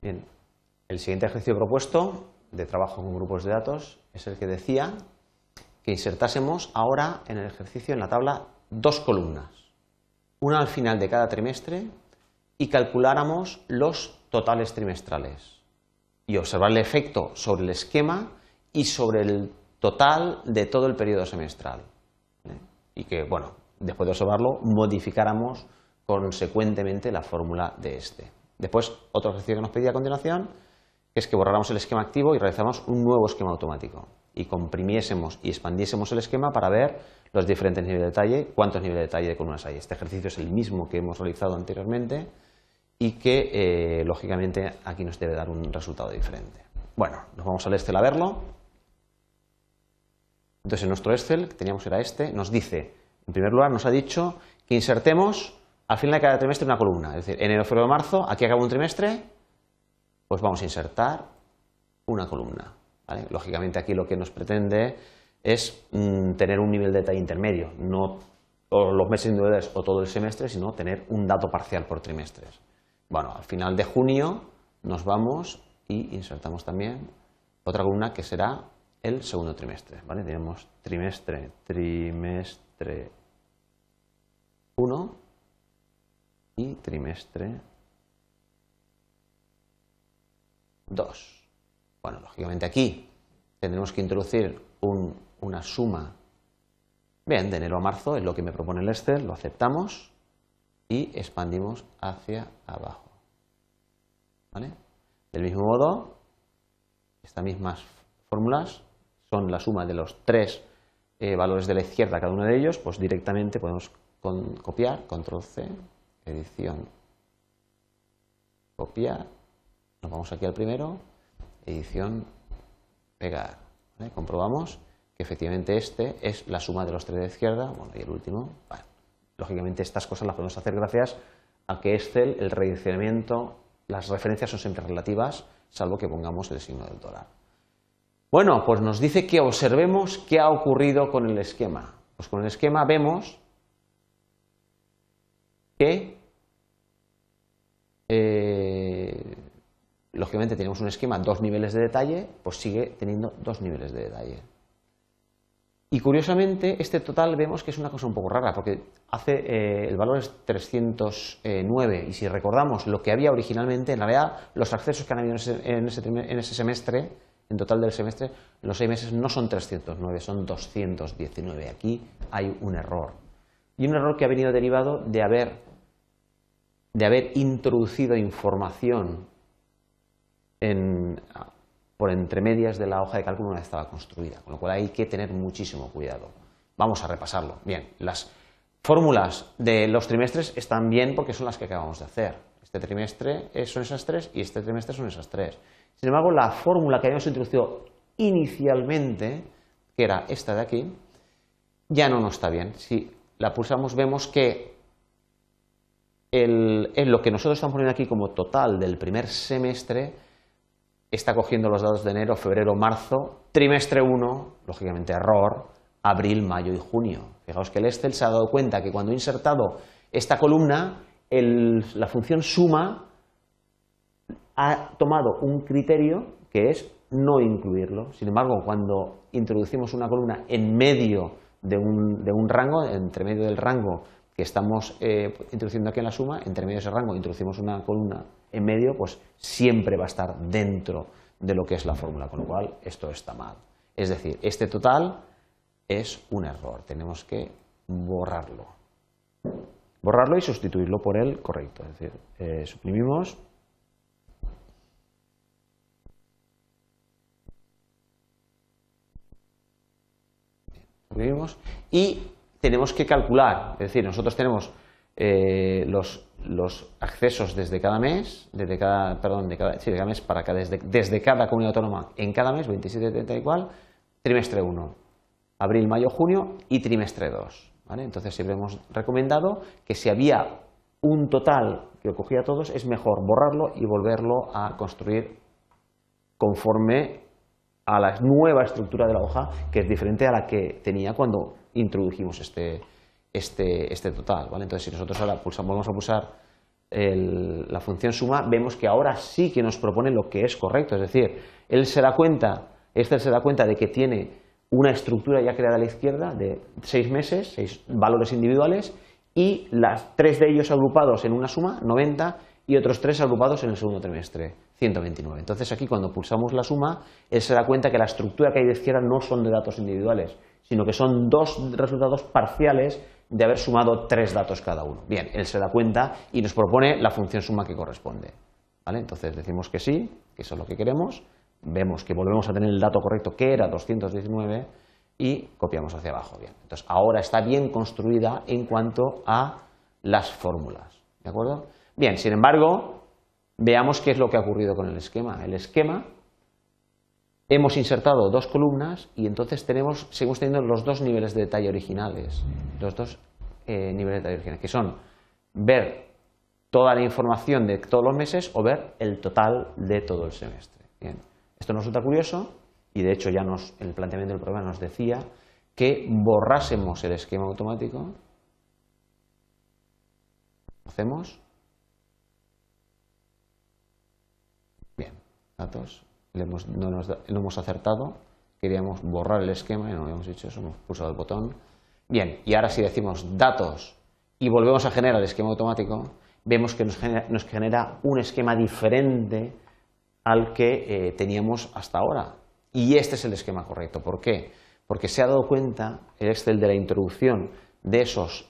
Bien, el siguiente ejercicio propuesto de trabajo con grupos de datos es el que decía que insertásemos ahora en el ejercicio en la tabla dos columnas, una al final de cada trimestre y calculáramos los totales trimestrales y observar el efecto sobre el esquema y sobre el total de todo el periodo semestral. Y que, bueno, después de observarlo, modificáramos consecuentemente la fórmula de este. Después, otro ejercicio que nos pedía a continuación, es que borráramos el esquema activo y realizáramos un nuevo esquema automático y comprimiésemos y expandiésemos el esquema para ver los diferentes niveles de detalle, cuántos niveles de detalle de columnas hay. Este ejercicio es el mismo que hemos realizado anteriormente y que, eh, lógicamente, aquí nos debe dar un resultado diferente. Bueno, nos vamos al Excel a verlo. Entonces, en nuestro Excel, que teníamos era este, nos dice, en primer lugar, nos ha dicho que insertemos al final de cada trimestre una columna. Es decir, enero, febrero, marzo, aquí acaba un trimestre, pues vamos a insertar una columna. Lógicamente, aquí lo que nos pretende es mm, tener un nivel de detalle intermedio, no los meses individuales o todo el semestre, sino tener un dato parcial por trimestres. Bueno, al final de junio nos vamos y insertamos también otra columna que será el segundo trimestre. Tenemos trimestre, trimestre 1 y trimestre 2. Bueno, lógicamente aquí tendremos que introducir una suma. Bien, de enero a marzo es lo que me propone el Excel, lo aceptamos y expandimos hacia abajo. ¿Vale? Del mismo modo, estas mismas fórmulas son la suma de los tres eh, valores de la izquierda, cada uno de ellos, pues directamente podemos copiar, control C, edición, copiar, nos vamos aquí al primero, edición, pegar. Comprobamos que efectivamente este es la suma de los tres de izquierda, bueno, y el último, lógicamente estas cosas las podemos hacer gracias a que Excel, el redireccionamiento, las referencias son siempre relativas, salvo que pongamos el signo del dólar. Bueno, pues nos dice que observemos qué ha ocurrido con el esquema. Pues con el esquema vemos que eh, lógicamente tenemos un esquema, dos niveles de detalle, pues sigue teniendo dos niveles de detalle. Y curiosamente, este total vemos que es una cosa un poco rara, porque hace, eh, el valor es 309, y si recordamos lo que había originalmente, en realidad los accesos que han habido en ese, semestre, en total del semestre, en los seis meses no son 309, son 219. Aquí hay un error. Y un error que ha venido derivado de haber, de haber introducido información por entre medias de la hoja de cálculo una vez estaba construida, con lo cual hay que tener muchísimo cuidado. Vamos a repasarlo. Bien, las fórmulas de los trimestres están bien porque son las que acabamos de hacer. Este trimestre son esas tres y este trimestre son esas tres. Sin embargo, la fórmula que habíamos introducido inicialmente, que era esta de aquí, ya no nos está bien. Si la pulsamos vemos que el, lo que nosotros estamos poniendo aquí como total del primer semestre está cogiendo los datos de enero, febrero, marzo, trimestre 1, lógicamente error, abril, mayo y junio. Fijaos que el Excel se ha dado cuenta que cuando he insertado esta columna, la función suma ha tomado un criterio que es no incluirlo. Sin embargo, cuando introducimos una columna en medio de un, de un rango, entre medio del rango que estamos eh, introduciendo aquí en la suma, entre medio de ese rango introducimos una columna en medio, pues siempre va a estar dentro de lo que es la fórmula, con lo cual esto está mal. Es decir, este total es un error, tenemos que borrarlo. Borrarlo y sustituirlo por el correcto, es decir, eh, suprimimos y tenemos que calcular, es decir, nosotros tenemos eh, los, accesos desde cada mes, desde cada, perdón, de cada, mes para cada, desde, desde, cada comunidad autónoma en cada mes, 27, 30 igual, trimestre 1, abril, mayo, junio y trimestre 2. Entonces siempre hemos recomendado que si había un total que cogía todos, es mejor borrarlo y volverlo a construir conforme a la nueva estructura de la hoja, que es diferente a la que tenía cuando introdujimos este, este, este total. ¿vale? Entonces, si nosotros ahora pulsamos, vamos a pulsar la función suma, vemos que ahora sí que nos propone lo que es correcto. Es decir, él se da cuenta, Excel se da cuenta de que tiene una estructura ya creada a la izquierda de seis meses, seis valores individuales, y las tres de ellos agrupados en una suma, 90, y otros tres agrupados en el segundo trimestre, 129. Entonces aquí cuando pulsamos la suma, él se da cuenta que la estructura que hay de izquierda no son de datos individuales, sino que son dos resultados parciales de haber sumado tres datos cada uno. Bien, él se da cuenta y nos propone la función suma que corresponde. ¿Vale? Entonces decimos que sí, que eso es lo que queremos, vemos que volvemos a tener el dato correcto que era 219 y copiamos hacia abajo. Bien, entonces ahora está bien construida en cuanto a las fórmulas. ¿De acuerdo? Bien, sin embargo, veamos qué es lo que ha ocurrido con el esquema. El esquema hemos insertado dos columnas y entonces tenemos, seguimos teniendo los dos niveles de detalle originales, los dos eh, niveles de detalle originales, que son ver toda la información de todos los meses o ver el total de todo el semestre. Bien. Esto nos resulta curioso y de hecho ya nos, el planteamiento del programa nos decía que borrásemos el esquema automático. Hacemos. Bien, datos no, nos, hemos acertado, queríamos borrar el esquema y no habíamos hecho eso, hemos pulsado el botón. Bien, y ahora si decimos datos y volvemos a generar el esquema automático, vemos que nos genera, un esquema diferente al que eh, teníamos hasta ahora. Y este es el esquema correcto. ¿Por qué? Porque se ha dado cuenta el Excel de la introducción de esos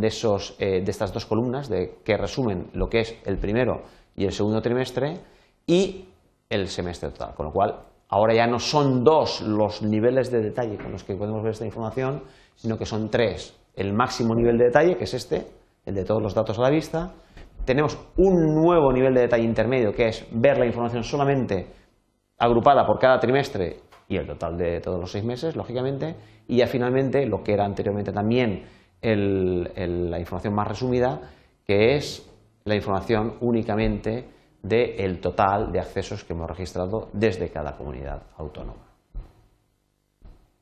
de, esos, eh, de estas dos columnas de, que resumen lo que es el primero y el segundo trimestre y el semestre total. Con lo cual, ahora ya no son dos los niveles de detalle con los que podemos ver esta información, sino que son tres. El máximo nivel de detalle, que es este, el de todos los datos a la vista. Tenemos un nuevo nivel de detalle intermedio, que es ver la información solamente agrupada por cada trimestre y el total de todos los seis meses, lógicamente. Y ya finalmente, lo que era anteriormente también la información más resumida, que es la información únicamente del total de accesos que hemos registrado desde cada comunidad autónoma.